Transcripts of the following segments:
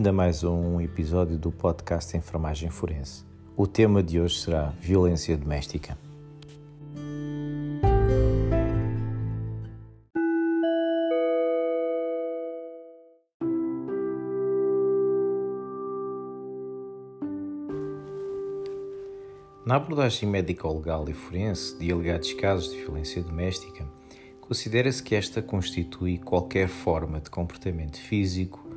Bem-vindo a mais um episódio do podcast Enfermagem Forense. O tema de hoje será violência doméstica. Na abordagem médico-legal e forense de alegados casos de violência doméstica, considera-se que esta constitui qualquer forma de comportamento físico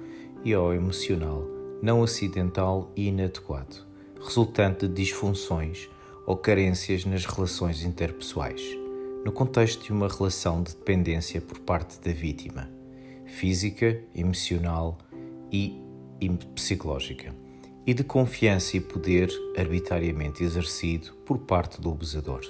e ou emocional não acidental e inadequado, resultante de disfunções ou carências nas relações interpessoais, no contexto de uma relação de dependência por parte da vítima, física, emocional e psicológica e de confiança e poder arbitrariamente exercido por parte do abusador.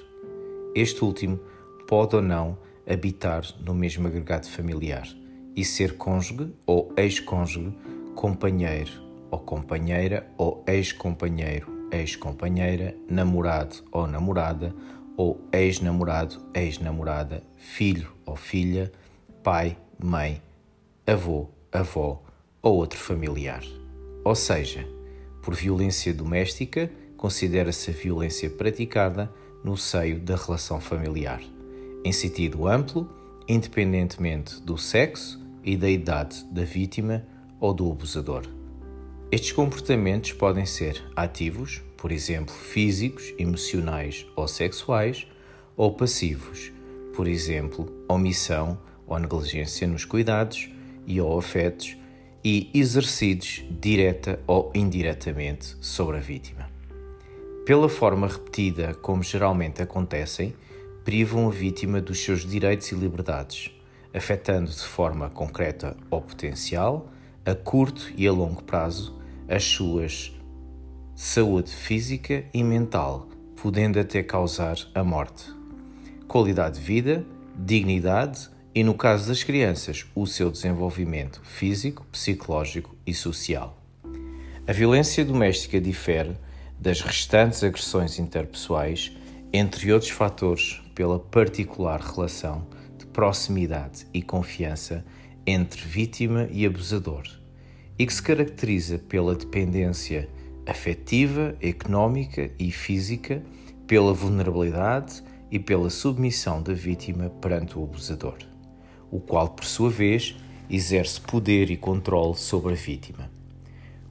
Este último pode ou não habitar no mesmo agregado familiar e ser cônjuge ou ex-cônjuge, companheiro ou companheira ou ex-companheiro, ex-companheira, namorado ou namorada ou ex-namorado, ex-namorada, filho ou filha, pai, mãe, avô, avó ou outro familiar. Ou seja, por violência doméstica, considera-se a violência praticada no seio da relação familiar, em sentido amplo, independentemente do sexo e da idade da vítima ou do abusador. Estes comportamentos podem ser ativos, por exemplo, físicos, emocionais ou sexuais, ou passivos, por exemplo, omissão ou negligência nos cuidados e ou afetos, e exercidos direta ou indiretamente sobre a vítima. Pela forma repetida, como geralmente acontecem, privam a vítima dos seus direitos e liberdades, afetando de forma concreta ou potencial, a curto e a longo prazo, as suas saúde física e mental, podendo até causar a morte. Qualidade de vida, dignidade e, no caso das crianças, o seu desenvolvimento físico, psicológico e social. A violência doméstica difere das restantes agressões interpessoais, entre outros fatores, pela particular relação proximidade e confiança entre vítima e abusador, e que se caracteriza pela dependência afetiva, económica e física, pela vulnerabilidade e pela submissão da vítima perante o abusador o qual, por sua vez, exerce poder e controle sobre a vítima.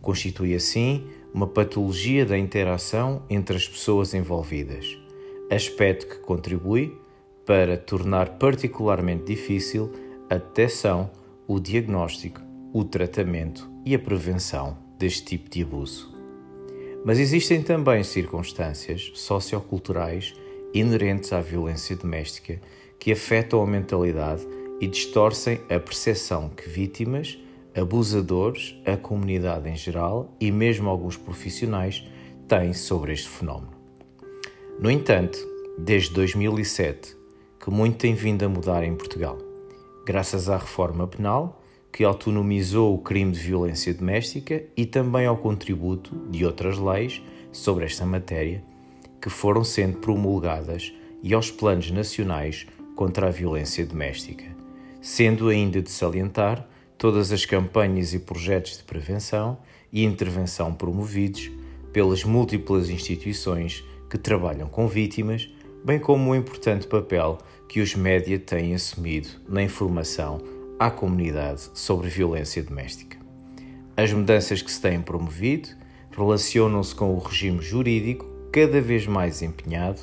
Constitui, assim, uma patologia da interação entre as pessoas envolvidas, aspecto que contribui para tornar particularmente difícil a detecção, o diagnóstico, o tratamento e a prevenção deste tipo de abuso. Mas existem também circunstâncias socioculturais inerentes à violência doméstica que afetam a mentalidade e distorcem a percepção que vítimas, abusadores, a comunidade em geral e mesmo alguns profissionais têm sobre este fenómeno. No entanto, desde 2007, que muito tem vindo a mudar em Portugal, graças à reforma penal, que autonomizou o crime de violência doméstica e também ao contributo de outras leis sobre esta matéria que foram sendo promulgadas e aos planos nacionais contra a violência doméstica sendo ainda de salientar todas as campanhas e projetos de prevenção e intervenção promovidos pelas múltiplas instituições que trabalham com vítimas, bem como o importante papel que os média têm assumido na informação à comunidade sobre violência doméstica. As mudanças que se têm promovido relacionam-se com o regime jurídico cada vez mais empenhado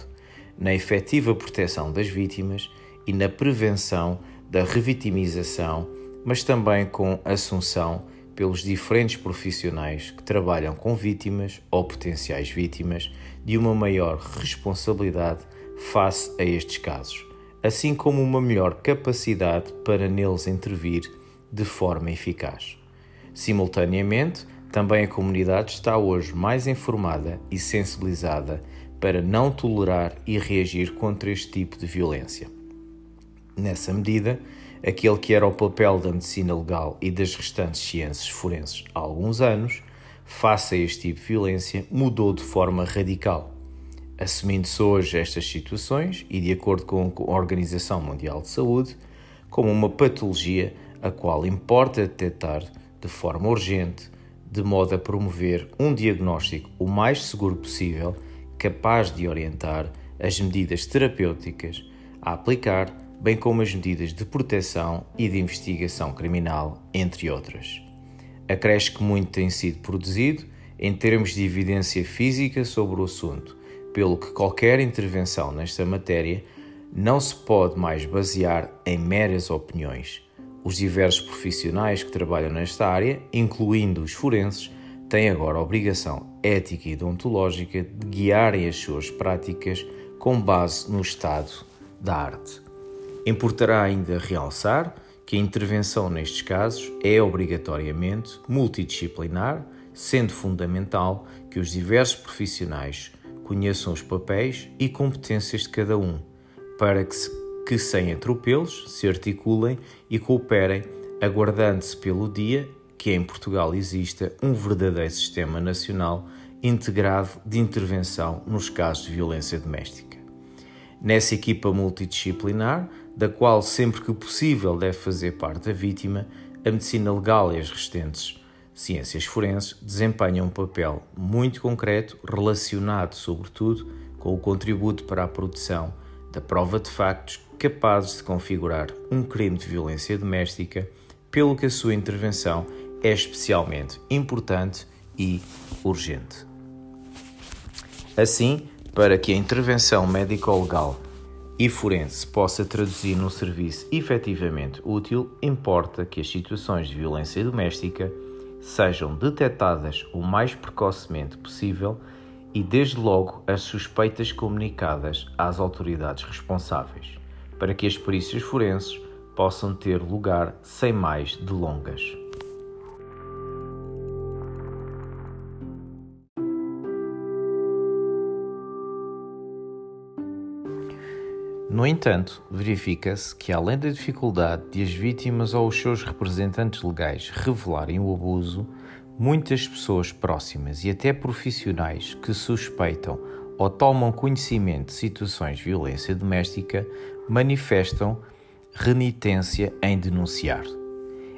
na efetiva proteção das vítimas e na prevenção da revitimização, mas também com assunção pelos diferentes profissionais que trabalham com vítimas ou potenciais vítimas de uma maior responsabilidade face a estes casos, assim como uma melhor capacidade para neles intervir de forma eficaz. Simultaneamente, também a comunidade está hoje mais informada e sensibilizada para não tolerar e reagir contra este tipo de violência. Nessa medida, aquele que era o papel da medicina legal e das restantes ciências forenses há alguns anos, face a este tipo de violência, mudou de forma radical. Assumindo-se hoje estas situações e de acordo com a Organização Mundial de Saúde, como uma patologia a qual importa detectar de forma urgente, de modo a promover um diagnóstico o mais seguro possível, capaz de orientar as medidas terapêuticas a aplicar, bem como as medidas de proteção e de investigação criminal, entre outras. Acresce que muito tem sido produzido em termos de evidência física sobre o assunto, pelo que qualquer intervenção nesta matéria não se pode mais basear em meras opiniões. Os diversos profissionais que trabalham nesta área, incluindo os forenses, têm agora a obrigação ética e deontológica de guiarem as suas práticas com base no estado da arte. Importará ainda realçar que a intervenção nestes casos é obrigatoriamente multidisciplinar, sendo fundamental que os diversos profissionais conheçam os papéis e competências de cada um, para que, se, que sem atropelos se articulem e cooperem, aguardando-se pelo dia que em Portugal exista um verdadeiro sistema nacional integrado de intervenção nos casos de violência doméstica. Nessa equipa multidisciplinar, da qual sempre que possível deve fazer parte a vítima, a medicina legal e as restantes ciências forenses desempenham um papel muito concreto relacionado, sobretudo, com o contributo para a produção da prova de factos capazes de configurar um crime de violência doméstica, pelo que a sua intervenção é especialmente importante e urgente. Assim, para que a intervenção médico-legal e forense possa traduzir num serviço efetivamente útil, importa que as situações de violência doméstica sejam detectadas o mais precocemente possível e, desde logo, as suspeitas comunicadas às autoridades responsáveis, para que as perícias forenses possam ter lugar sem mais delongas. No entanto, verifica-se que, além da dificuldade de as vítimas ou os seus representantes legais revelarem o abuso, muitas pessoas próximas e até profissionais que suspeitam ou tomam conhecimento de situações de violência doméstica manifestam renitência em denunciar.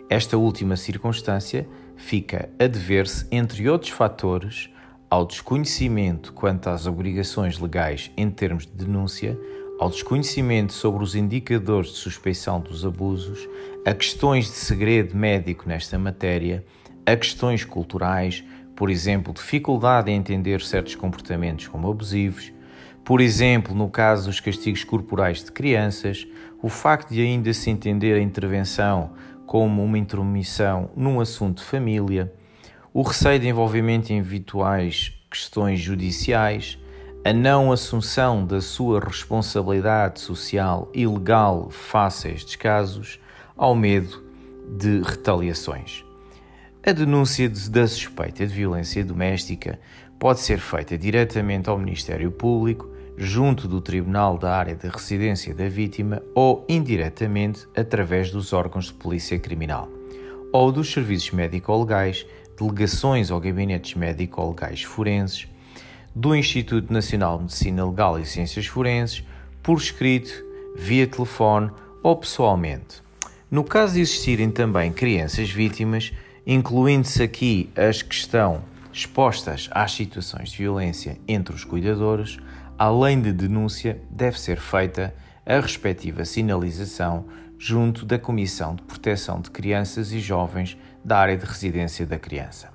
Esta última circunstância fica a dever-se, entre outros fatores, ao desconhecimento quanto às obrigações legais em termos de denúncia, ao desconhecimento sobre os indicadores de suspeição dos abusos, a questões de segredo médico nesta matéria, a questões culturais, por exemplo, dificuldade em entender certos comportamentos como abusivos, por exemplo, no caso dos castigos corporais de crianças, o facto de ainda se entender a intervenção como uma intromissão num assunto de família, o receio de envolvimento em eventuais questões judiciais, a não assunção da sua responsabilidade social e legal face a estes casos, ao medo de retaliações. A denúncia da suspeita de violência doméstica pode ser feita diretamente ao Ministério Público, junto do Tribunal da Área de Residência da Vítima ou indiretamente através dos órgãos de polícia criminal ou dos serviços médico-legais, delegações ou gabinetes médico-legais forenses, do Instituto Nacional de Medicina Legal e Ciências Forenses, por escrito, via telefone ou pessoalmente. No caso de existirem também crianças vítimas, incluindo-se aqui as que estão expostas às situações de violência entre os cuidadores, além de denúncia, deve ser feita a respectiva sinalização junto da Comissão de Proteção de Crianças e Jovens da área de residência da criança.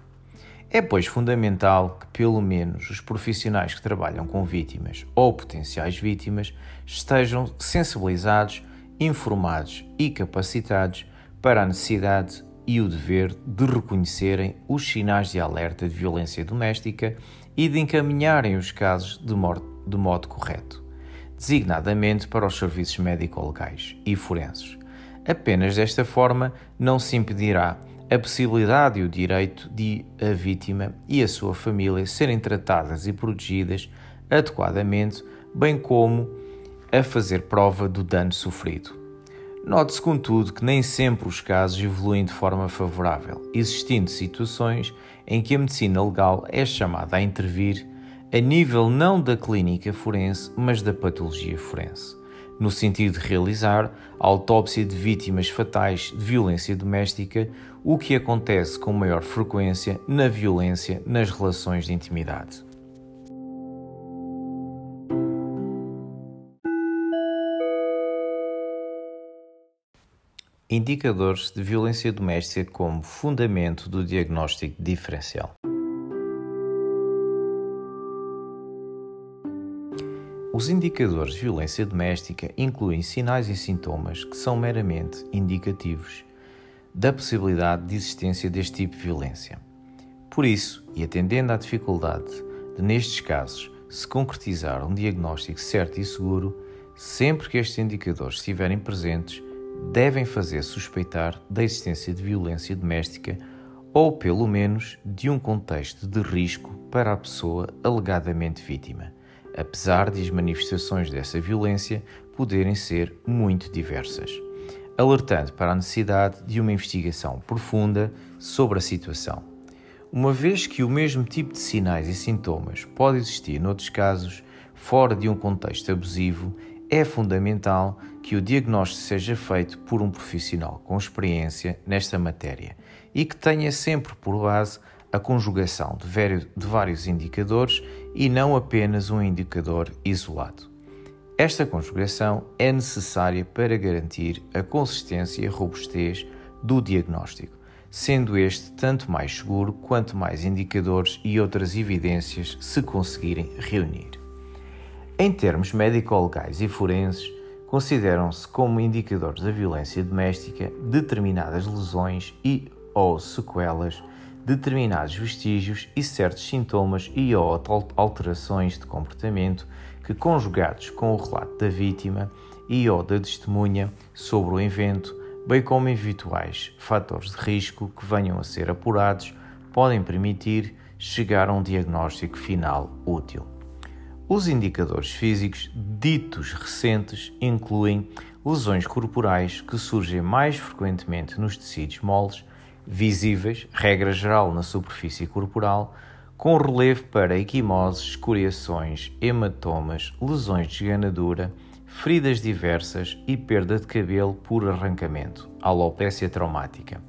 É, pois, fundamental que, pelo menos, os profissionais que trabalham com vítimas ou potenciais vítimas estejam sensibilizados, informados e capacitados para a necessidade e o dever de reconhecerem os sinais de alerta de violência doméstica e de encaminharem os casos de, de modo correto, designadamente para os serviços médico-legais e forenses. Apenas desta forma não se impedirá a possibilidade e o direito de a vítima e a sua família serem tratadas e protegidas adequadamente, bem como a fazer prova do dano sofrido. Note-se, contudo, que nem sempre os casos evoluem de forma favorável, existindo situações em que a medicina legal é chamada a intervir a nível não da clínica forense, mas da patologia forense. no sentido de realizar a autópsia de vítimas fatais de violência doméstica, o que acontece com maior frequência na violência nas relações de intimidade. Indicadores de violência doméstica como fundamento do diagnóstico diferencial. Os indicadores de violência doméstica incluem sinais e sintomas que são meramente indicativos da possibilidade de existência deste tipo de violência. Por isso, e atendendo à dificuldade de, nestes casos, se concretizar um diagnóstico certo e seguro, sempre que estes indicadores estiverem presentes, devem fazer suspeitar da existência de violência doméstica ou, pelo menos, de um contexto de risco para a pessoa alegadamente vítima apesar de as manifestações dessa violência poderem ser muito diversas, alertando para a necessidade de uma investigação profunda sobre a situação. Uma vez que o mesmo tipo de sinais e sintomas pode existir noutros casos, fora de um contexto abusivo, é fundamental que o diagnóstico seja feito por um profissional com experiência nesta matéria e que tenha sempre por base a conjugação de vários indicadores e não apenas um indicador isolado. Esta conjugação é necessária para garantir a consistência e a robustez do diagnóstico, sendo este tanto mais seguro quanto mais indicadores e outras evidências se conseguirem reunir. Em termos médico-legais e forenses, consideram-se como indicadores da violência doméstica determinadas lesões e ou sequelas determinados vestígios e certos sintomas e ou alterações de comportamento que, conjugados com o relato da vítima e ou da testemunha sobre o evento, bem como eventuais fatores de risco que venham a ser apurados, podem permitir chegar a um diagnóstico final útil. Os indicadores físicos ditos recentes incluem lesões corporais que surgem mais frequentemente nos tecidos moles, visíveis, regra geral na superfície corporal, com relevo para equimoses, escoriações, hematomas, lesões de esganadura, feridas diversas e perda de cabelo por arrancamento, alopécia traumática.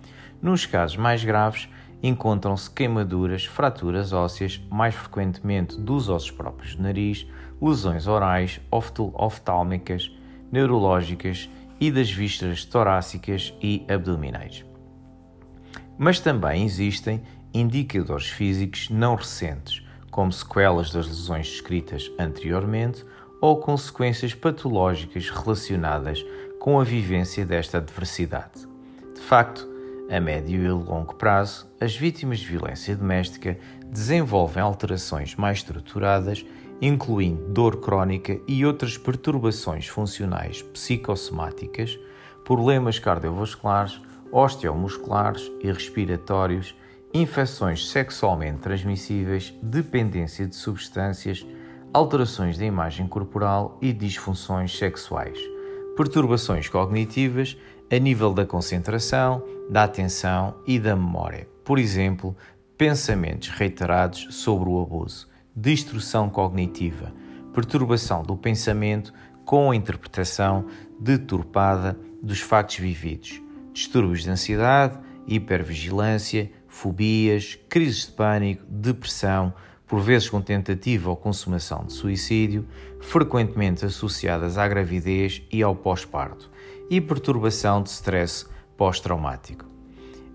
Nos casos mais graves, encontram-se queimaduras, fraturas ósseas, mais frequentemente dos ossos próprios nariz, lesões orais, oftálmicas, neurológicas e das vísceras torácicas e abdominais. Mas também existem indicadores físicos não recentes, como sequelas das lesões descritas anteriormente ou consequências patológicas relacionadas com a vivência desta adversidade. De facto, a médio e longo prazo, as vítimas de violência doméstica desenvolvem alterações mais estruturadas, incluindo dor crónica e outras perturbações funcionais psicossomáticas, problemas cardiovasculares, osteomusculares e respiratórios, infecções sexualmente transmissíveis, dependência de substâncias, alterações da imagem corporal e disfunções sexuais, perturbações cognitivas a nível da concentração, da atenção e da memória. Por exemplo, pensamentos reiterados sobre o abuso, destrução cognitiva, perturbação do pensamento com a interpretação deturpada dos factos vividos, distúrbios de ansiedade, hipervigilância, fobias, crises de pânico, depressão, por vezes com tentativa ou consumação de suicídio, frequentemente associadas à gravidez e ao pós-parto, e perturbação de stress pós-traumático.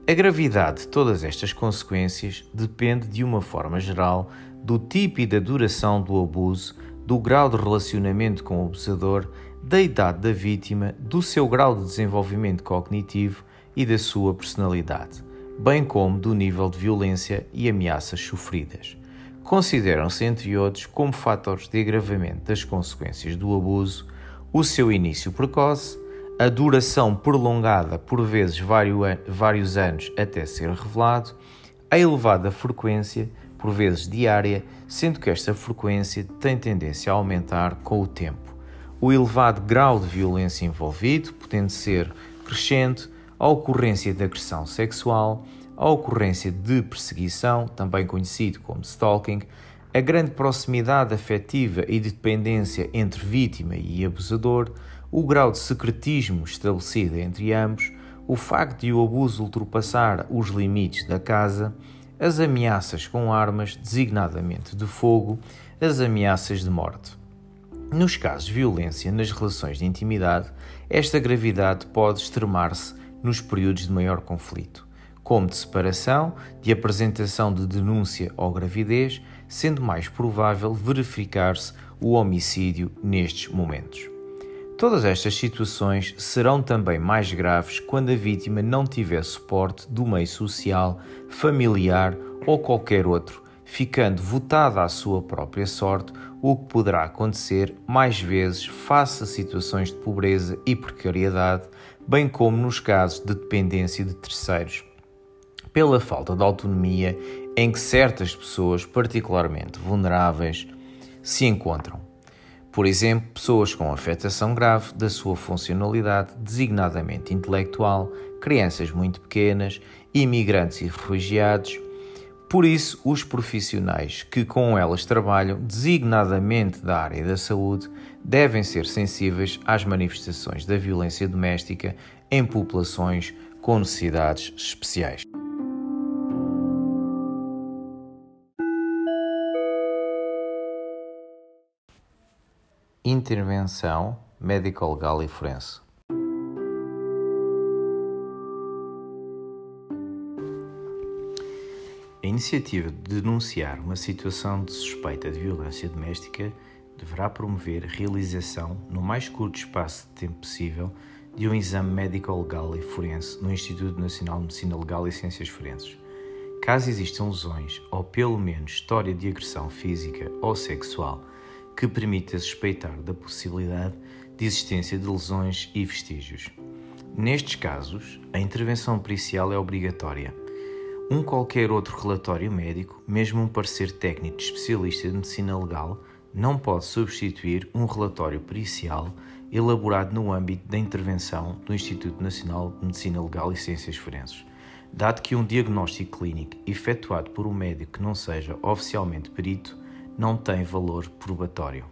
A gravidade de todas estas consequências depende, de uma forma geral, do tipo e da duração do abuso, do grau de relacionamento com o abusador, da idade da vítima, do seu grau de desenvolvimento cognitivo e da sua personalidade, bem como do nível de violência e ameaças sofridas. Consideram-se, entre outros, como fatores de agravamento das consequências do abuso, o seu início precoce, a duração prolongada, por vezes vários anos até ser revelado, a elevada frequência, por vezes diária, sendo que esta frequência tem tendência a aumentar com o tempo o elevado grau de violência envolvido, podendo ser crescente, a ocorrência de agressão sexual, a ocorrência de perseguição, também conhecido como stalking, a grande proximidade afetiva e de dependência entre vítima e abusador, o grau de secretismo estabelecido entre ambos, o facto de o abuso ultrapassar os limites da casa, as ameaças com armas, designadamente de fogo, as ameaças de morte. Nos casos de violência nas relações de intimidade, esta gravidade pode extremar-se nos períodos de maior conflito, como de separação, de apresentação de denúncia ou gravidez, sendo mais provável verificar-se o homicídio nestes momentos. Todas estas situações serão também mais graves quando a vítima não tiver suporte do meio social, familiar ou qualquer outro, ficando votada à sua própria sorte, o que poderá acontecer mais vezes face a situações de pobreza e precariedade, bem como nos casos de dependência de terceiros, pela falta de autonomia em que certas pessoas, particularmente vulneráveis, se encontram por exemplo, pessoas com afetação grave da sua funcionalidade, designadamente intelectual, crianças muito pequenas, imigrantes e refugiados. Por isso, os profissionais que com elas trabalham, designadamente da área da saúde, devem ser sensíveis às manifestações da violência doméstica em populações com necessidades especiais. Intervenção médico-legal e forense. A iniciativa de denunciar uma situação de suspeita de violência doméstica deverá promover a realização, no mais curto espaço de tempo possível, de um exame médico-legal e forense no Instituto Nacional de Medicina Legal e Ciências Forenses. Caso existam lesões ou pelo menos história de agressão física ou sexual que permita suspeitar da possibilidade de existência de lesões e vestígios. Nestes casos, a intervenção pericial é obrigatória. Um qualquer outro relatório médico, mesmo um parecer técnico de especialista de medicina legal, não pode substituir um relatório pericial elaborado no âmbito da intervenção do Instituto Nacional de Medicina Legal e Ciências Forenses, dado que um diagnóstico clínico efetuado por um médico que não seja oficialmente perito não tem valor probatório.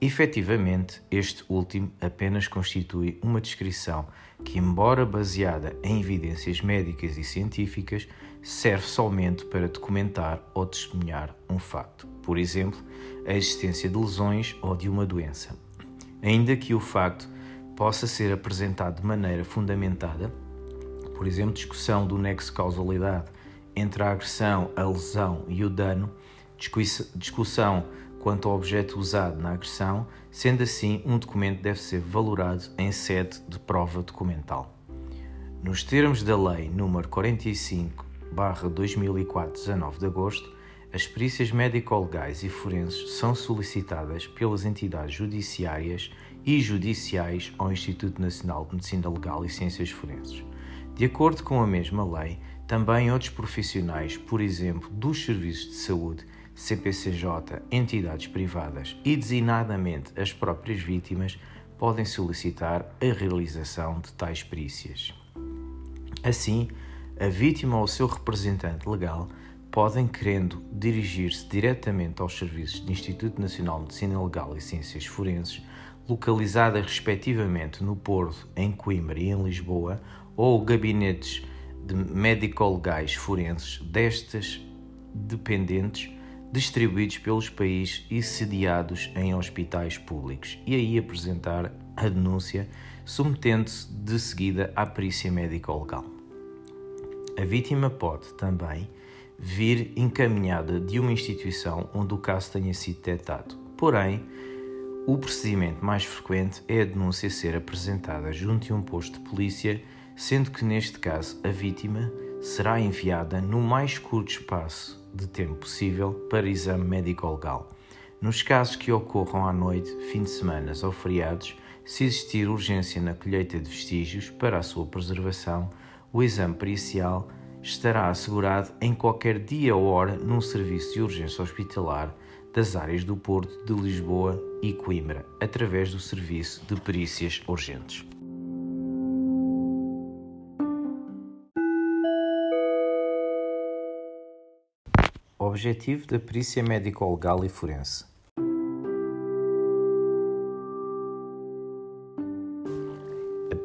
Efetivamente, este último apenas constitui uma descrição que, embora baseada em evidências médicas e científicas, serve somente para documentar ou testemunhar um facto, por exemplo, a existência de lesões ou de uma doença. Ainda que o facto possa ser apresentado de maneira fundamentada, por exemplo, discussão do nexo causalidade entre a agressão, a lesão e o dano, discussão quanto ao objeto usado na agressão, sendo assim, um documento deve ser valorado em sede de prova documental. Nos termos da Lei nº 45-2004, 19 de agosto, as perícias médico-legais e forenses são solicitadas pelas entidades judiciárias e judiciais ao Instituto Nacional de Medicina Legal e Ciências Forenses. De acordo com a mesma lei, também outros profissionais, por exemplo, dos serviços de saúde, CPCJ, entidades privadas e designadamente as próprias vítimas podem solicitar a realização de tais perícias. Assim, a vítima ou o seu representante legal podem, querendo dirigir-se diretamente aos serviços do Instituto Nacional de Medicina Legal e Ciências Forenses, localizada respectivamente no Porto, em Coimbra e em Lisboa, ou gabinetes de médico-legais forenses destas dependentes distribuídos pelos países e sediados em hospitais públicos, e aí apresentar a denúncia, submetendo-se de seguida à perícia médico-legal. A vítima pode também vir encaminhada de uma instituição onde o caso tenha sido detectado. Porém, o procedimento mais frequente é a denúncia ser apresentada junto a um posto de polícia, sendo que neste caso a vítima será enviada no mais curto espaço de tempo possível para exame médico-legal. Nos casos que ocorram à noite, fim de semana ou feriados, se existir urgência na colheita de vestígios para a sua preservação, o exame pericial estará assegurado em qualquer dia ou hora num serviço de urgência hospitalar das áreas do Porto, de Lisboa e Coimbra, através do Serviço de Perícias Urgentes. Objetivo da perícia médico-legal e forense.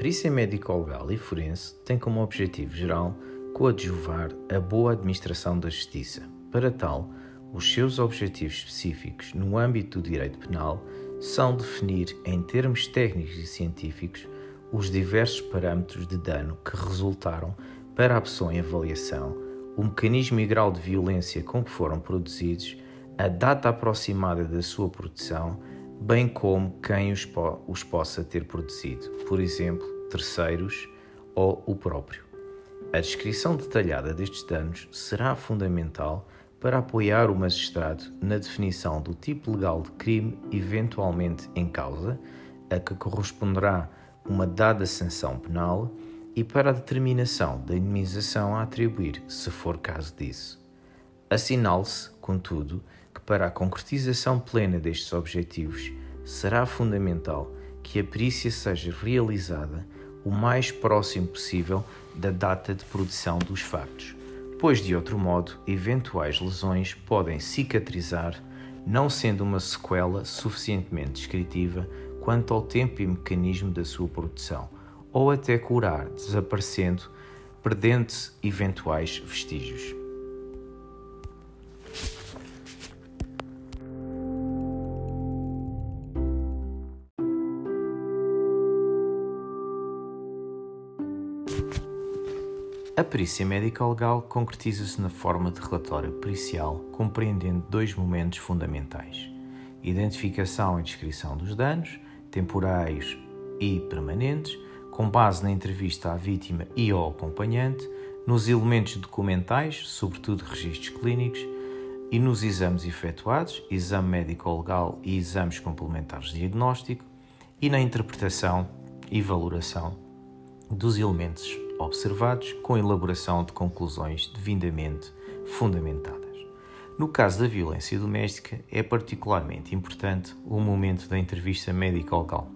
Perícia médico-legal e forense tem como objetivo geral coadjuvar a boa administração da justiça. Para tal, os seus objetivos específicos no âmbito do direito penal são definir, em termos técnicos e científicos, os diversos parâmetros de dano que resultaram para a pessoa em avaliação, o mecanismo e grau de violência com que foram produzidos, a data aproximada da sua produção, bem como quem os, po os possa ter produzido, por exemplo, terceiros ou o próprio. A descrição detalhada destes danos será fundamental para apoiar o magistrado na definição do tipo legal de crime eventualmente em causa, a que corresponderá uma dada sanção penal, e para a determinação da indemnização a atribuir, se for caso disso. Assinale-se, contudo, que para a concretização plena destes objetivos será fundamental que a perícia seja realizada o mais próximo possível da data de produção dos factos, pois de outro modo eventuais lesões podem cicatrizar, não sendo uma sequela suficientemente descritiva quanto ao tempo e mecanismo da sua produção, ou até curar, desaparecendo, perdendo-se eventuais vestígios. A perícia médica-legal concretiza-se na forma de relatório pericial, compreendendo dois momentos fundamentais: identificação e descrição dos danos, temporais e permanentes, com base na entrevista à vítima e ao acompanhante, nos elementos documentais, sobretudo registros clínicos, e nos exames efetuados, exame médico-legal e exames complementares de diagnóstico, e na interpretação e valoração dos elementos observados com elaboração de conclusões devidamente fundamentadas. No caso da violência doméstica, é particularmente importante o momento da entrevista médico-legal,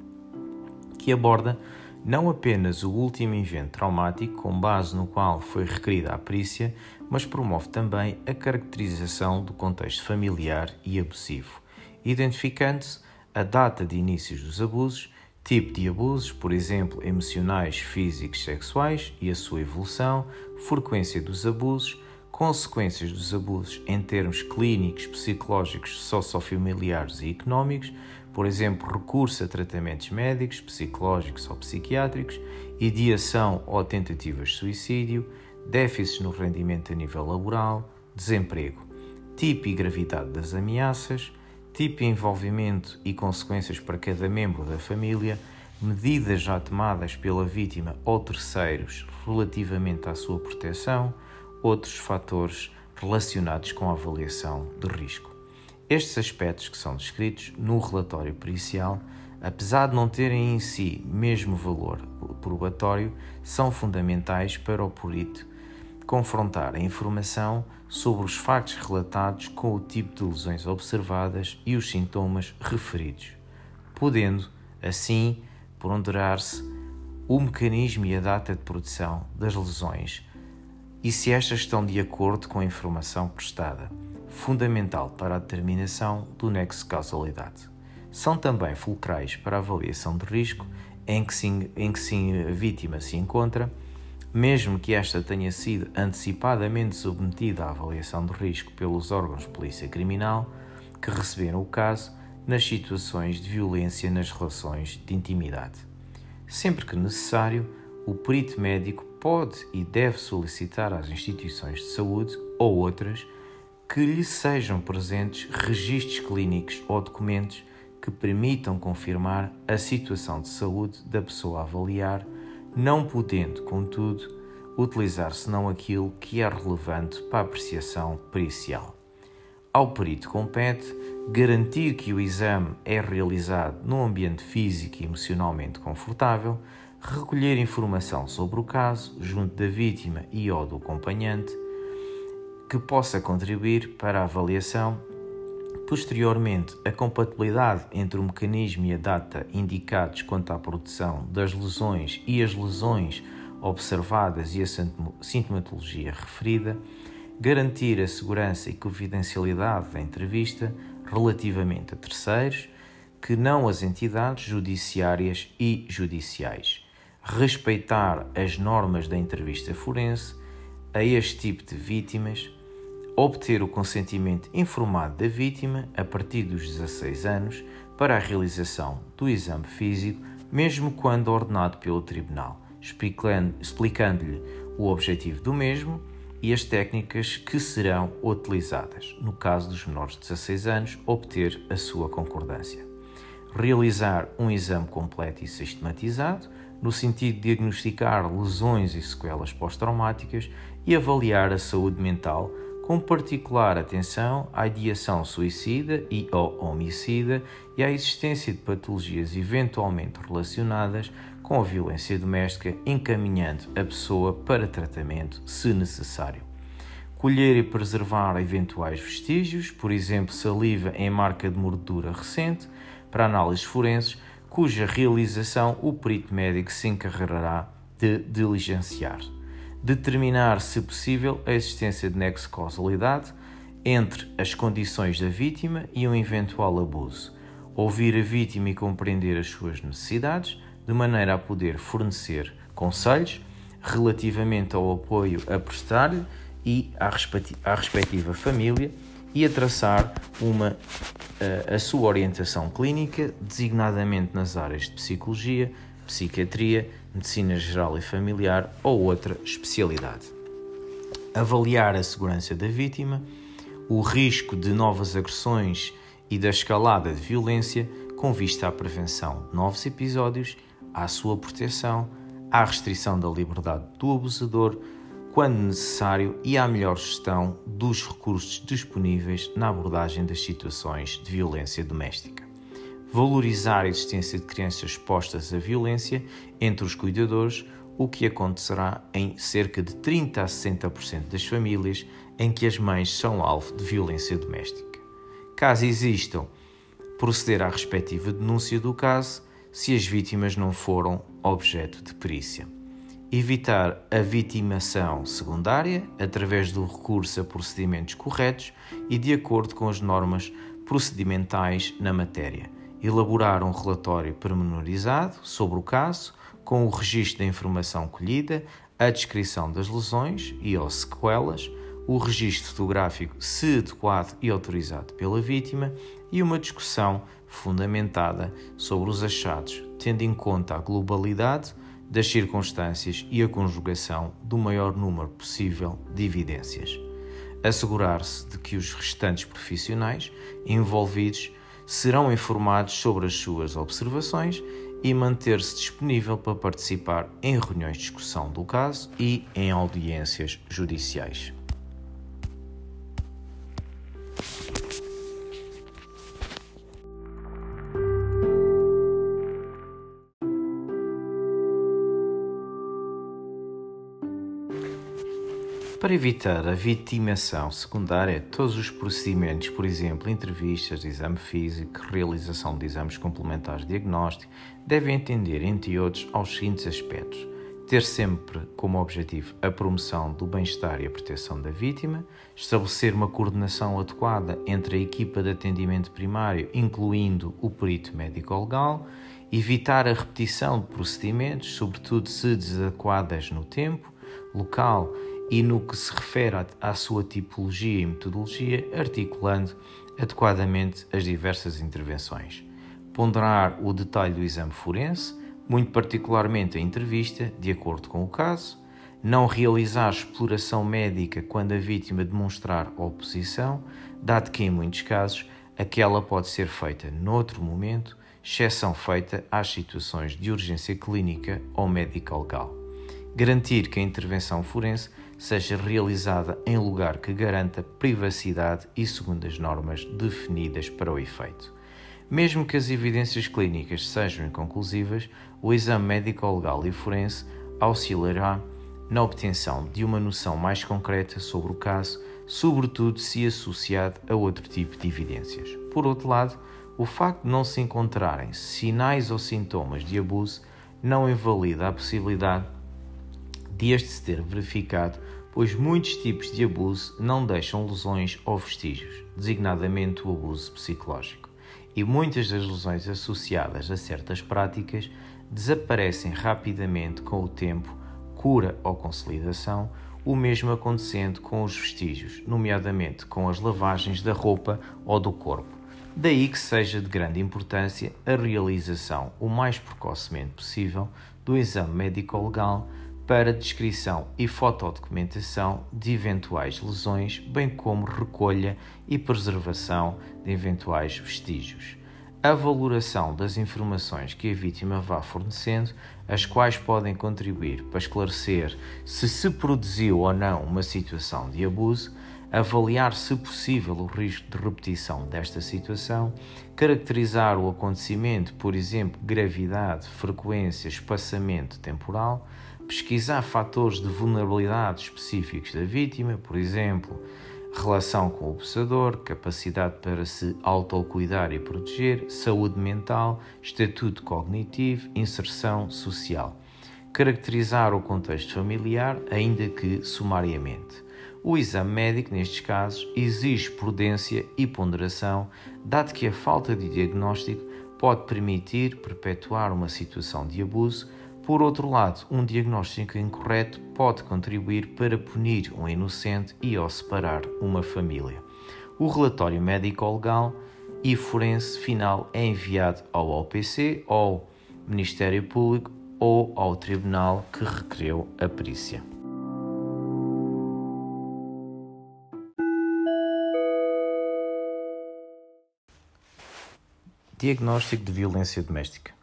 que aborda não apenas o último evento traumático com base no qual foi requerida a perícia, mas promove também a caracterização do contexto familiar e abusivo, identificando-se a data de início dos abusos tipo de abusos, por exemplo, emocionais, físicos, sexuais e a sua evolução, frequência dos abusos, consequências dos abusos em termos clínicos, psicológicos, sociofamiliares e económicos, por exemplo, recurso a tratamentos médicos, psicológicos ou psiquiátricos, ideação ou tentativas de suicídio, déficits no rendimento a nível laboral, desemprego, tipo e gravidade das ameaças, tipo e envolvimento e consequências para cada membro da família, medidas já tomadas pela vítima ou terceiros relativamente à sua proteção, outros fatores relacionados com a avaliação de risco. Estes aspectos que são descritos no relatório pericial, apesar de não terem em si mesmo valor probatório, são fundamentais para o perito confrontar a informação sobre os factos relatados com o tipo de lesões observadas e os sintomas referidos, podendo, assim, ponderar-se o mecanismo e a data de produção das lesões e se estas estão de acordo com a informação prestada, fundamental para a determinação do nexo de causalidade. São também fulcrais para a avaliação de risco em que, sim, em que sim a vítima se encontra mesmo que esta tenha sido antecipadamente submetida à avaliação de risco pelos órgãos de polícia criminal que receberam o caso nas situações de violência nas relações de intimidade. Sempre que necessário, o perito médico pode e deve solicitar às instituições de saúde ou outras que lhe sejam presentes registros clínicos ou documentos que permitam confirmar a situação de saúde da pessoa a avaliar não podendo, contudo, utilizar senão aquilo que é relevante para a apreciação pericial. Ao perito compete garantir que o exame é realizado num ambiente físico e emocionalmente confortável, recolher informação sobre o caso junto da vítima e ou do acompanhante que possa contribuir para a avaliação Posteriormente, a compatibilidade entre o mecanismo e a data indicados quanto à produção das lesões e as lesões observadas e a sintomatologia referida, garantir a segurança e confidencialidade da entrevista relativamente a terceiros, que não as entidades judiciárias e judiciais, respeitar as normas da entrevista forense a este tipo de vítimas, obter o consentimento informado da vítima a partir dos 16 anos para a realização do exame físico, mesmo quando ordenado pelo tribunal, explicando-lhe o objetivo do mesmo e as técnicas que serão utilizadas. No caso dos menores de 16 anos, obter a sua concordância. Realizar um exame completo e sistematizado, no sentido de diagnosticar lesões e sequelas pós-traumáticas e avaliar a saúde mental, com particular atenção à ideação suicida e ao homicida e à existência de patologias eventualmente relacionadas com a violência doméstica, encaminhando a pessoa para tratamento se necessário. Colher e preservar eventuais vestígios, por exemplo, saliva em marca de mordedura recente, para análises forenses, cuja realização o perito médico se encarregará de diligenciar. Determinar, se possível, a existência de nexo de causalidade entre as condições da vítima e um eventual abuso. Ouvir a vítima e compreender as suas necessidades, de maneira a poder fornecer conselhos relativamente ao apoio a prestar e à respectiva família e a traçar uma, eh, a sua orientação clínica, designadamente nas áreas de psicologia, psiquiatria, medicina geral e familiar ou outra especialidade. Avaliar a segurança da vítima, o risco de novas agressões e da escalada de violência com vista à prevenção de novos episódios à sua proteção, à restrição da liberdade do abusador, quando necessário, e à melhor gestão dos recursos disponíveis na abordagem das situações de violência doméstica. Valorizar a existência de crianças expostas à violência entre os cuidadores, o que acontecerá em cerca de 30 a 60% das famílias em que as mães são alvo de violência doméstica. Caso existam, proceder à respectiva denúncia do caso se as vítimas não foram objeto de perícia. Evitar a vitimação secundária através do recurso a procedimentos corretos e de acordo com as normas procedimentais na matéria. Elaborar um relatório pormenorizado sobre o caso, com o registro da informação colhida, a descrição das lesões e ou sequelas, o registro fotográfico, se adequado e autorizado pela vítima, e uma discussão fundamentada sobre os achados, tendo em conta a globalidade das circunstâncias e a conjugação do maior número possível de evidências. Assegurar-se de que os restantes profissionais envolvidos serão informados sobre as suas observações e manter-se disponível para participar em reuniões de discussão do caso e em audiências judiciais. Para evitar a vitimação secundária, todos os procedimentos, por exemplo, entrevistas, exame físico, realização de exames complementares de diagnóstico, devem atender, entre outros, aos seguintes aspectos: ter sempre como objetivo a promoção do bem-estar e a proteção da vítima, estabelecer uma coordenação adequada entre a equipa de atendimento primário, incluindo o perito médico-legal, evitar a repetição de procedimentos, sobretudo se desadequadas no tempo, local e no que se refere à sua tipologia e metodologia, articulando adequadamente as diversas intervenções. Ponderar o detalhe do exame forense, muito particularmente a entrevista, de acordo com o caso. Não realizar exploração médica quando a vítima demonstrar oposição, dado que, em muitos casos, aquela pode ser feita noutro momento, exceção feita às situações de urgência clínica ou médico-legal. Garantir que a intervenção forense seja realizada em lugar que garanta privacidade e segundo as normas definidas para o efeito. Mesmo que as evidências clínicas sejam inconclusivas, o exame médico-legal e forense auxiliará na obtenção de uma noção mais concreta sobre o caso, sobretudo se associado a outro tipo de evidências. Por outro lado, o facto de não se encontrarem sinais ou sintomas de abuso não invalida a possibilidade de este se ter verificado, pois muitos tipos de abuso não deixam lesões ou vestígios, designadamente o abuso psicológico. e muitas das lesões associadas a certas práticas desaparecem rapidamente com o tempo, cura ou consolidação, o mesmo acontecendo com os vestígios, nomeadamente com as lavagens da roupa ou do corpo. Daí que seja de grande importância a realização o mais precocemente possível do exame médico-legal para descrição e fotodocumentação de eventuais lesões, bem como recolha e preservação de eventuais vestígios. A valoração das informações que a vítima vá fornecendo, as quais podem contribuir para esclarecer se se produziu ou não uma situação de abuso, avaliar se possível o risco de repetição desta situação, caracterizar o acontecimento, por exemplo, gravidade, frequência, espaçamento temporal, pesquisar fatores de vulnerabilidade específicos da vítima, por exemplo, relação com o abusador, capacidade para se autocuidar e proteger, saúde mental, estatuto cognitivo, inserção social. Caracterizar o contexto familiar, ainda que sumariamente. O exame médico, nestes casos, exige prudência e ponderação, dado que a falta de diagnóstico pode permitir perpetuar uma situação de abuso por outro lado, um diagnóstico incorreto pode contribuir para punir um inocente e ou separar uma família. O relatório médico-legal e forense final é enviado ao OPC, ao Ministério Público ou ao tribunal que requereu a perícia. Diagnóstico de violência doméstica.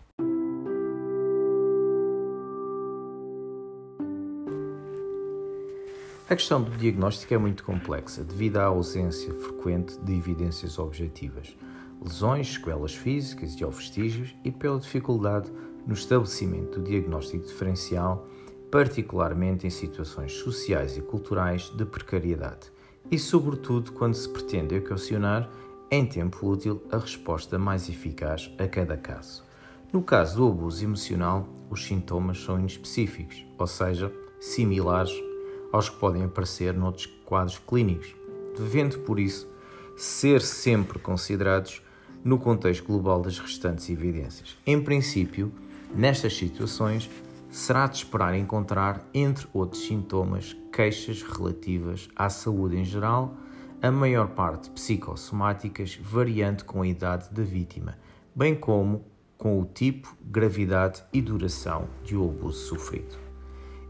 A questão do diagnóstico é muito complexa devido à ausência frequente de evidências objetivas, lesões, sequelas físicas e vestígios e pela dificuldade no estabelecimento do diagnóstico diferencial, particularmente em situações sociais e culturais de precariedade, e sobretudo quando se pretende equacionar em tempo útil a resposta mais eficaz a cada caso. No caso do abuso emocional, os sintomas são inespecíficos, ou seja, similares aos que podem aparecer noutros quadros clínicos, devendo, por isso, ser sempre considerados no contexto global das restantes evidências. Em princípio, nestas situações, será de esperar encontrar, entre outros sintomas, queixas relativas à saúde em geral, a maior parte psicossomáticas, variando com a idade da vítima, bem como com o tipo, gravidade e duração de o abuso sofrido.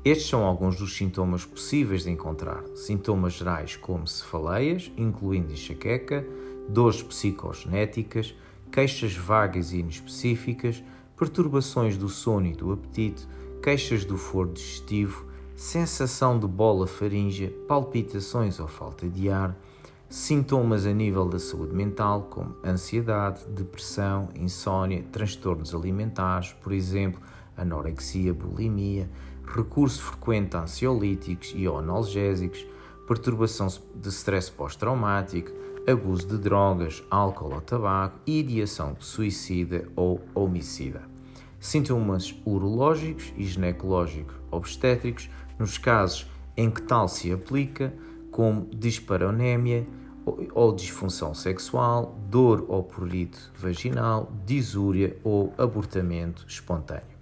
Estes são alguns dos sintomas possíveis de encontrar. Sintomas gerais como cefaleias, incluindo enxaqueca, dores psicogenéticas, queixas vagas e inespecíficas, perturbações do sono e do apetite, queixas do foro digestivo, sensação de bola faríngea, palpitações ou falta de ar, sintomas a nível da saúde mental, como ansiedade, depressão, insônia, transtornos alimentares, por exemplo, anorexia, bulimia, recurso frequente a ansiolíticos e analgésicos, perturbação de stress pós-traumático, abuso de drogas, álcool ou tabaco e ideação suicida ou homicida. Sintomas urológicos e ginecológicos obstétricos, nos casos em que tal se aplica, como disparonémia ou disfunção sexual, dor ou prurito vaginal, disúria ou abortamento espontâneo.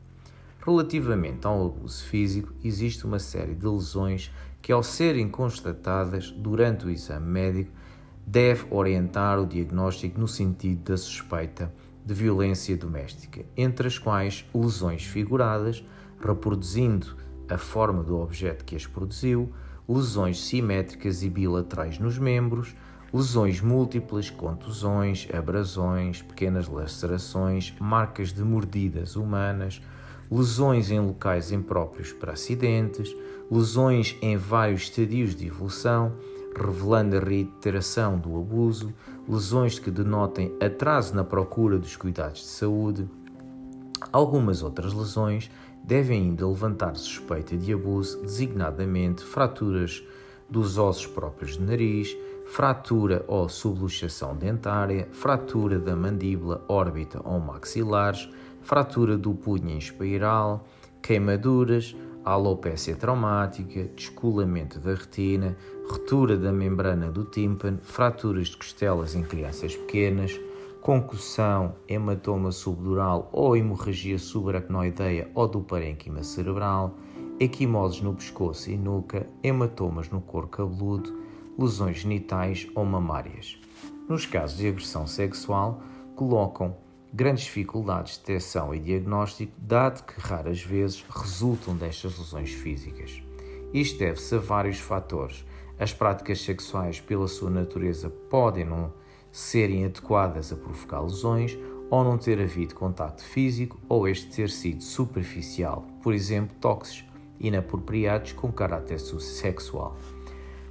Relativamente ao abuso físico, existe uma série de lesões que, ao serem constatadas durante o exame médico, deve orientar o diagnóstico no sentido da suspeita de violência doméstica, entre as quais lesões figuradas, reproduzindo a forma do objeto que as produziu, lesões simétricas e bilaterais nos membros, lesões múltiplas, contusões, abrasões, pequenas lacerações, marcas de mordidas humanas, lesões em locais impróprios para acidentes, lesões em vários estadios de evolução, revelando a reiteração do abuso, lesões que denotem atraso na procura dos cuidados de saúde. Algumas outras lesões devem ainda levantar suspeita de abuso, designadamente fraturas dos ossos próprios de nariz, fratura ou subluxação dentária, fratura da mandíbula, órbita ou maxilares, fratura do punho em espiral, queimaduras, alopécia traumática, descolamento da retina, ruptura da membrana do tímpano, fraturas de costelas em crianças pequenas, concussão, hematoma subdural ou hemorragia subaracnoideia ou do parênquima cerebral, equimoses no pescoço e nuca, hematomas no couro cabeludo, lesões genitais ou mamárias. Nos casos de agressão sexual, colocam grandes dificuldades de detecção e diagnóstico, dado que raras vezes resultam destas lesões físicas. Isto deve-se a vários fatores. As práticas sexuais, pela sua natureza, podem não serem adequadas a provocar lesões ou não ter havido contacto físico ou este ter sido superficial, por exemplo, toques inapropriados com caráter sexual.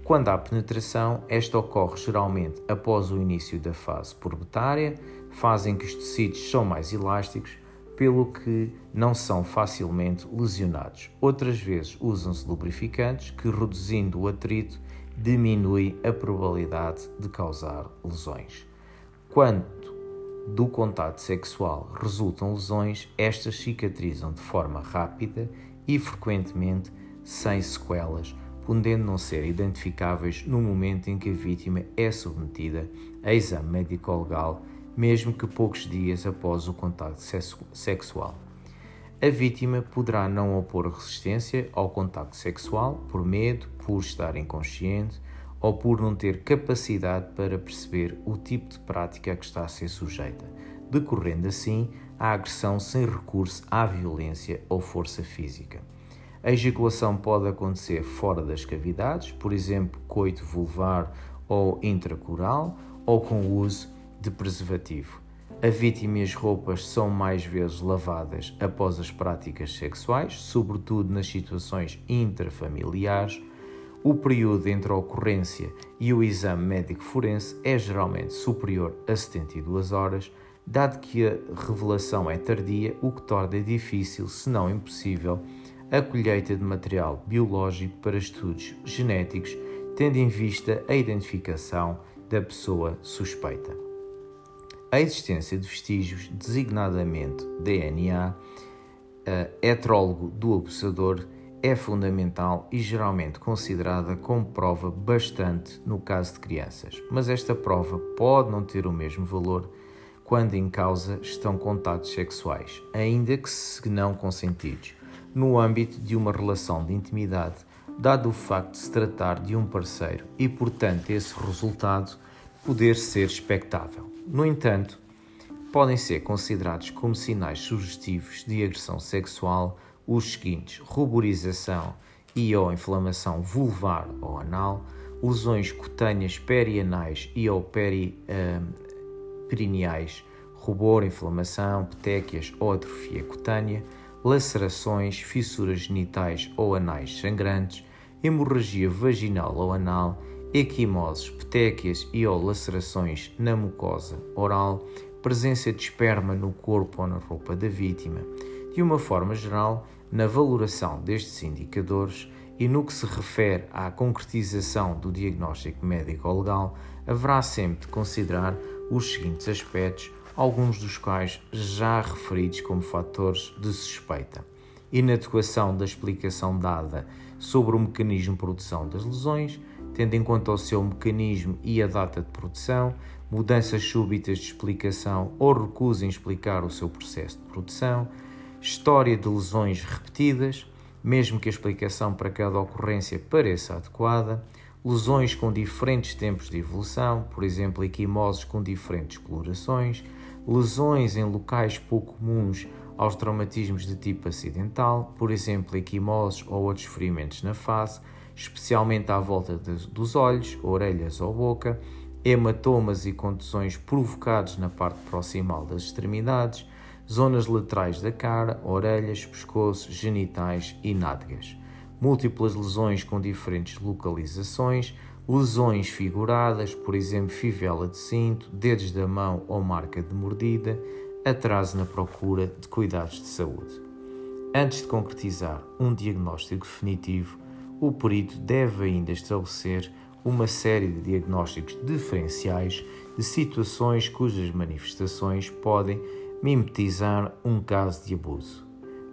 Quando há penetração, esta ocorre geralmente após o início da fase pubertária, fase em que os tecidos são mais elásticos, pelo que não são facilmente lesionados. Outras vezes usam-se lubrificantes que, reduzindo o atrito, diminui a probabilidade de causar lesões. Quando do contato sexual resultam lesões, estas cicatrizam de forma rápida e frequentemente sem sequelas, podendo não ser identificáveis no momento em que a vítima é submetida a exame médico-legal, mesmo que poucos dias após o contato sexual. A vítima poderá não opor resistência ao contacto sexual por medo, por estar inconsciente ou por não ter capacidade para perceber o tipo de prática a que está a ser sujeita, decorrendo assim a agressão sem recurso à violência ou força física. A ejaculação pode acontecer fora das cavidades, por exemplo, coito vulvar ou intracoral, ou com o uso de preservativo. A vítima e as roupas são mais vezes lavadas após as práticas sexuais, sobretudo nas situações intrafamiliares. O período entre a ocorrência e o exame médico forense é geralmente superior a 72 horas, dado que a revelação é tardia, o que torna difícil, se não impossível, a colheita de material biológico para estudos genéticos, tendo em vista a identificação da pessoa suspeita. A existência de vestígios, designadamente DNA, heterólogo do abusador, é fundamental e geralmente considerada como prova bastante no caso de crianças, mas esta prova pode não ter o mesmo valor quando em causa estão contatos sexuais, ainda que se não consentidos no âmbito de uma relação de intimidade, dado o facto de se tratar de um parceiro e, portanto, esse resultado poder ser expectável. No entanto, podem ser considerados como sinais sugestivos de agressão sexual os seguintes: ruborização e ou inflamação vulvar ou anal, lesões cutâneas perianais e ou peri, uh, perineais, rubor, inflamação, petequias ou atrofia cutânea, lacerações, fissuras genitais ou anais sangrantes, hemorragia vaginal ou anal, equimoses, petequias e ou lacerações na mucosa oral, presença de esperma no corpo ou na roupa da vítima. De uma forma geral, na valoração destes indicadores e no que se refere à concretização do diagnóstico médico-legal, haverá sempre de considerar os seguintes aspectos alguns dos quais já referidos como fatores de suspeita. Inadequação da explicação dada sobre o mecanismo de produção das lesões, tendo em conta o seu mecanismo e a data de produção, mudanças súbitas de explicação ou recusa em explicar o seu processo de produção, história de lesões repetidas, mesmo que a explicação para cada ocorrência pareça adequada, lesões com diferentes tempos de evolução, por exemplo, equimoses com diferentes colorações, lesões em locais pouco comuns aos traumatismos de tipo acidental, por exemplo, equimoses ou outros ferimentos na face, especialmente à volta dos olhos, orelhas ou boca, hematomas e contusões provocados na parte proximal das extremidades, zonas laterais da cara, orelhas, pescoço, genitais e nádegas. Múltiplas lesões com diferentes localizações, lesões figuradas, por exemplo, fivela de cinto, dedos da mão ou marca de mordida, atraso na procura de cuidados de saúde. Antes de concretizar um diagnóstico definitivo, o perito deve ainda estabelecer uma série de diagnósticos diferenciais de situações cujas manifestações podem mimetizar um caso de abuso.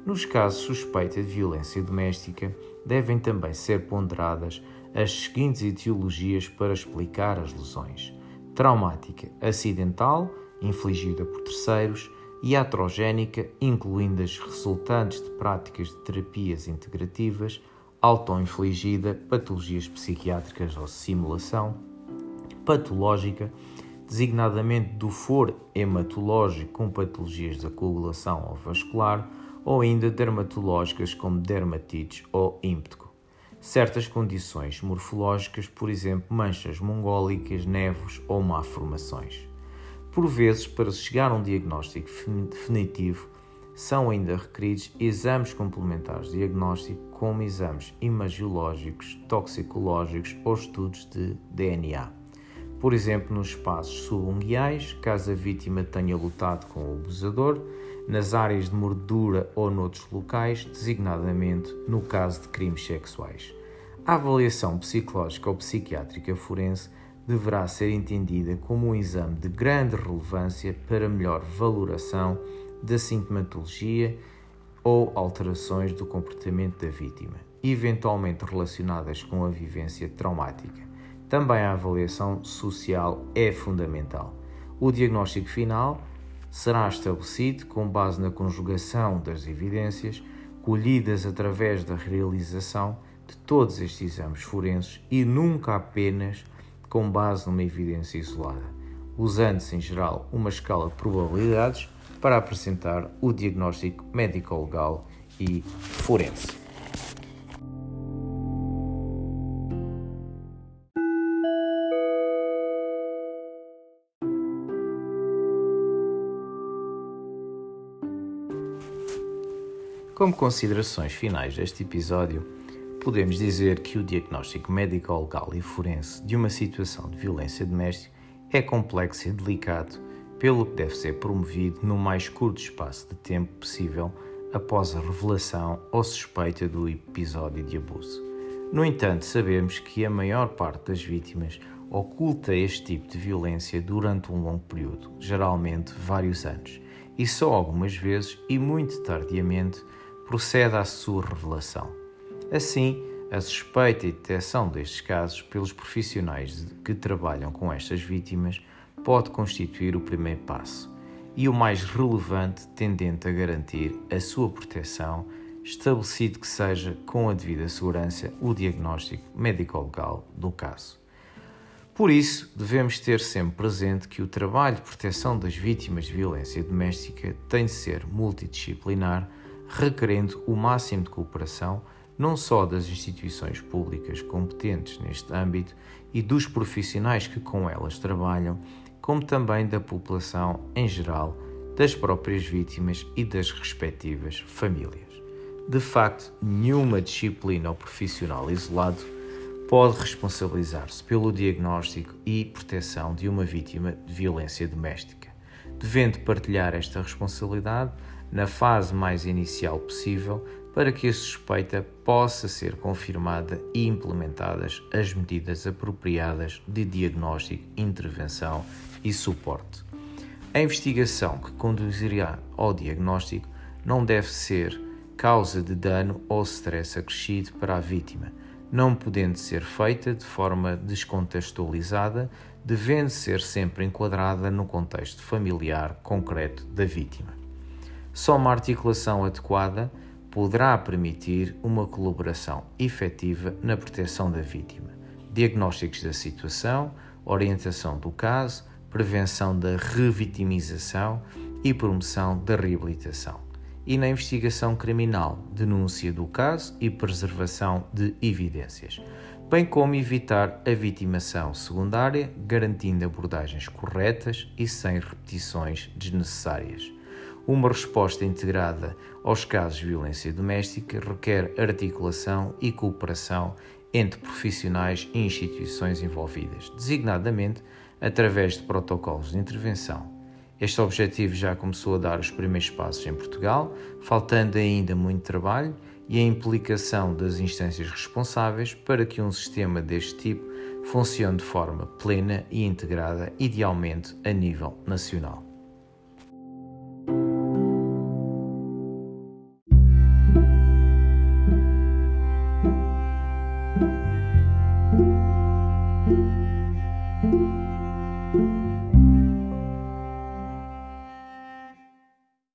Nos casos suspeitos de violência doméstica, devem também ser ponderadas as seguintes etiologias para explicar as lesões: traumática, acidental, infligida por terceiros, iatrogénica, incluindo as resultantes de práticas de terapias integrativas, auto-infligida, patologias psiquiátricas ou simulação, patológica, designadamente do for hematológico com patologias da coagulação ou vascular, ou ainda dermatológicas como dermatites ou ímpeto. Certas condições morfológicas, por exemplo, manchas mongólicas, nevos ou malformações. Por vezes, para se chegar a um diagnóstico definitivo, são ainda requeridos exames complementares de diagnóstico, como exames imagiológicos, toxicológicos ou estudos de DNA. Por exemplo, nos espaços subunguiais, caso a vítima tenha lutado com o abusador, nas áreas de mordura ou noutros locais, designadamente no caso de crimes sexuais. A avaliação psicológica ou psiquiátrica forense deverá ser entendida como um exame de grande relevância para melhor valoração da sintomatologia ou alterações do comportamento da vítima, eventualmente relacionadas com a vivência traumática. Também a avaliação social é fundamental. O diagnóstico final será estabelecido com base na conjugação das evidências colhidas através da realização de todos estes exames forenses e nunca apenas com base numa evidência isolada, usando-se em geral uma escala de probabilidades para apresentar o diagnóstico médico-legal e forense. Como considerações finais deste episódio, podemos dizer que o diagnóstico médico-legal e forense de uma situação de violência doméstica é complexo e delicado, pelo que deve ser promovido no mais curto espaço de tempo possível após a revelação ou suspeita do episódio de abuso. No entanto, sabemos que a maior parte das vítimas oculta este tipo de violência durante um longo período, geralmente vários anos, e só algumas vezes e muito tardiamente procede à sua revelação. Assim, a suspeita e detecção destes casos pelos profissionais que trabalham com estas vítimas pode constituir o primeiro passo e o mais relevante, tendente a garantir a sua proteção, estabelecido que seja com a devida segurança o diagnóstico médico-legal do caso. Por isso, devemos ter sempre presente que o trabalho de proteção das vítimas de violência doméstica tem de ser multidisciplinar requerendo o máximo de cooperação não só das instituições públicas competentes neste âmbito e dos profissionais que com elas trabalham, como também da população em geral, das próprias vítimas e das respectivas famílias. De facto, nenhuma disciplina ou profissional isolado pode responsabilizar-se pelo diagnóstico e proteção de uma vítima de violência doméstica, devendo partilhar esta responsabilidade na fase mais inicial possível para que a suspeita possa ser confirmada e implementadas as medidas apropriadas de diagnóstico, intervenção e suporte. A investigação que conduzirá ao diagnóstico não deve ser causa de dano ou stress acrescido para a vítima, não podendo ser feita de forma descontextualizada, devendo ser sempre enquadrada no contexto familiar concreto da vítima. Só uma articulação adequada poderá permitir uma colaboração efetiva na proteção da vítima, diagnósticos da situação, orientação do caso, prevenção da revitimização e promoção da reabilitação. E na investigação criminal, denúncia do caso e preservação de evidências, bem como evitar a vitimação secundária, garantindo abordagens corretas e sem repetições desnecessárias. Uma resposta integrada aos casos de violência doméstica requer articulação e cooperação entre profissionais e instituições envolvidas, designadamente através de protocolos de intervenção. Este objetivo já começou a dar os primeiros passos em Portugal, faltando ainda muito trabalho e a implicação das instâncias responsáveis para que um sistema deste tipo funcione de forma plena e integrada, idealmente a nível nacional.